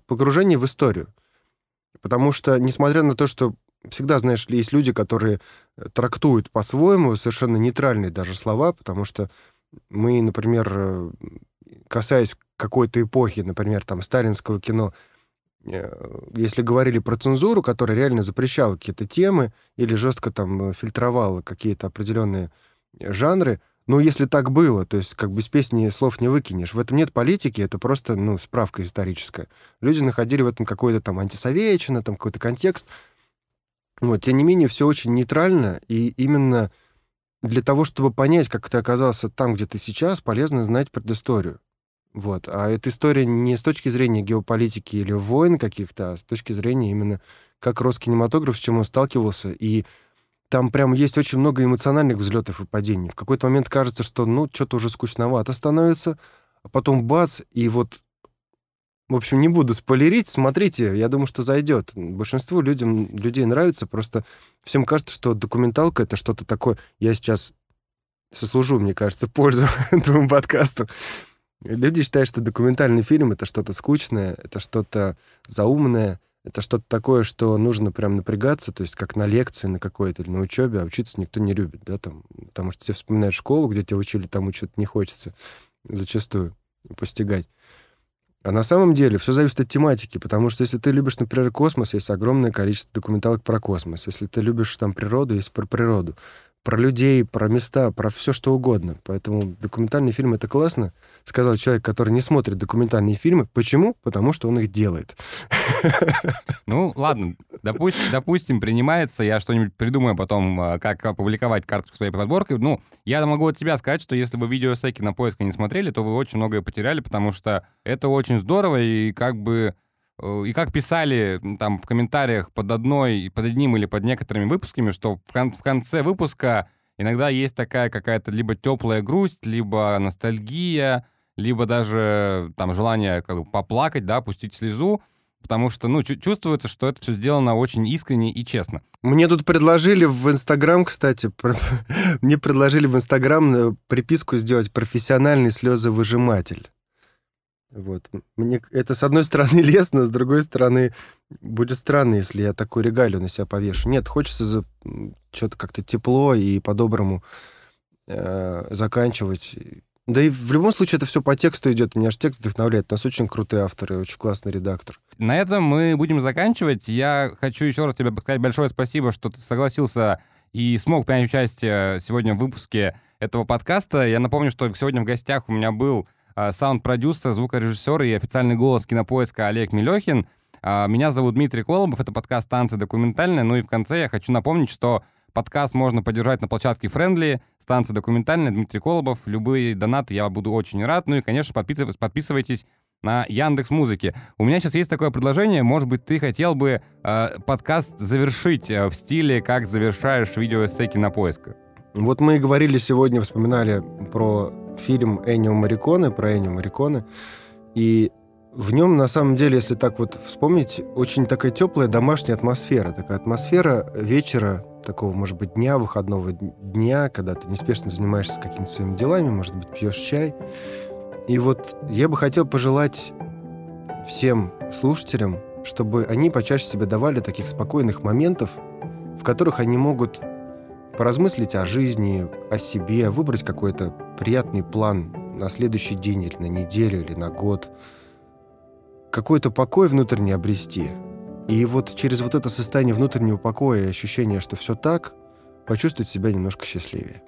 погружения в историю. Потому что, несмотря на то, что всегда, знаешь, есть люди, которые э, трактуют по-своему совершенно нейтральные даже слова, потому что мы, например, э, касаясь какой-то эпохи, например, там, сталинского кино, э, если говорили про цензуру, которая реально запрещала какие-то темы или жестко там фильтровала какие-то определенные жанры, ну, если так было, то есть как без песни слов не выкинешь. В этом нет политики, это просто, ну, справка историческая. Люди находили в этом какой-то там антисоветчина, там какой-то контекст. Вот, тем не менее, все очень нейтрально, и именно для того, чтобы понять, как ты оказался там, где ты сейчас, полезно знать предысторию. Вот. А эта история не с точки зрения геополитики или войн каких-то, а с точки зрения именно как Роскинематограф, с чем он сталкивался. И там прям есть очень много эмоциональных взлетов и падений. В какой-то момент кажется, что ну, что-то уже скучновато становится, а потом бац, и вот в общем, не буду спойлерить, смотрите, я думаю, что зайдет. Большинству людям, людей нравится, просто всем кажется, что документалка — это что-то такое. Я сейчас сослужу, мне кажется, пользу этому подкасту. Люди считают, что документальный фильм — это что-то скучное, это что-то заумное, это что-то такое, что нужно прям напрягаться, то есть как на лекции на какой-то или на учебе, а учиться никто не любит, да, там, потому что все вспоминают школу, где тебя учили, там что-то не хочется зачастую постигать. А на самом деле все зависит от тематики, потому что если ты любишь, например, космос, есть огромное количество документалок про космос. Если ты любишь там природу, есть про природу про людей, про места, про все что угодно. Поэтому документальный фильм это классно, сказал человек, который не смотрит документальные фильмы. Почему? Потому что он их делает. Ну, ладно, допустим, допустим принимается, я что-нибудь придумаю потом, а, как опубликовать карточку своей подборкой. Ну, я могу от себя сказать, что если вы видеосеки на поиске не смотрели, то вы очень многое потеряли, потому что это очень здорово, и как бы и как писали там в комментариях под одной, под одним или под некоторыми выпусками, что в, кон в конце выпуска иногда есть такая какая-то либо теплая грусть, либо ностальгия, либо даже там желание как бы поплакать, да, пустить слезу, потому что, ну, чувствуется, что это все сделано очень искренне и честно. Мне тут предложили в Инстаграм, кстати, мне предложили в Инстаграм э, приписку сделать «профессиональный слезовыжиматель». Вот. Мне это, с одной стороны, лестно, с другой стороны, будет странно, если я такую регалию на себя повешу. Нет, хочется за... что-то как-то тепло и по-доброму э, заканчивать. Да и в любом случае это все по тексту идет. Меня же текст вдохновляет. У нас очень крутые авторы, очень классный редактор. На этом мы будем заканчивать. Я хочу еще раз тебе сказать большое спасибо, что ты согласился и смог принять участие сегодня в выпуске этого подкаста. Я напомню, что сегодня в гостях у меня был саунд-продюсер, звукорежиссер и официальный голос кинопоиска Олег Милехин. А, меня зовут Дмитрий Колобов, это подкаст «Станция документальная». Ну и в конце я хочу напомнить, что подкаст можно поддержать на площадке Friendly, станция документальная, Дмитрий Колобов. Любые донаты я буду очень рад. Ну и, конечно, подписывайтесь, подписывайтесь на Яндекс Музыке. У меня сейчас есть такое предложение. Может быть, ты хотел бы э, подкаст завершить э, в стиле, как завершаешь видео эссе на поиска? Вот мы и говорили сегодня, вспоминали про фильм Эннио Мариконе, про Эннио Мариконе, и в нем, на самом деле, если так вот вспомнить, очень такая теплая домашняя атмосфера, такая атмосфера вечера, такого, может быть, дня, выходного дня, когда ты неспешно занимаешься какими-то своими делами, может быть, пьешь чай. И вот я бы хотел пожелать всем слушателям, чтобы они почаще себе давали таких спокойных моментов, в которых они могут поразмыслить о жизни, о себе, выбрать какой-то приятный план на следующий день или на неделю или на год, какой-то покой внутренний обрести. И вот через вот это состояние внутреннего покоя и ощущение, что все так, почувствовать себя немножко счастливее.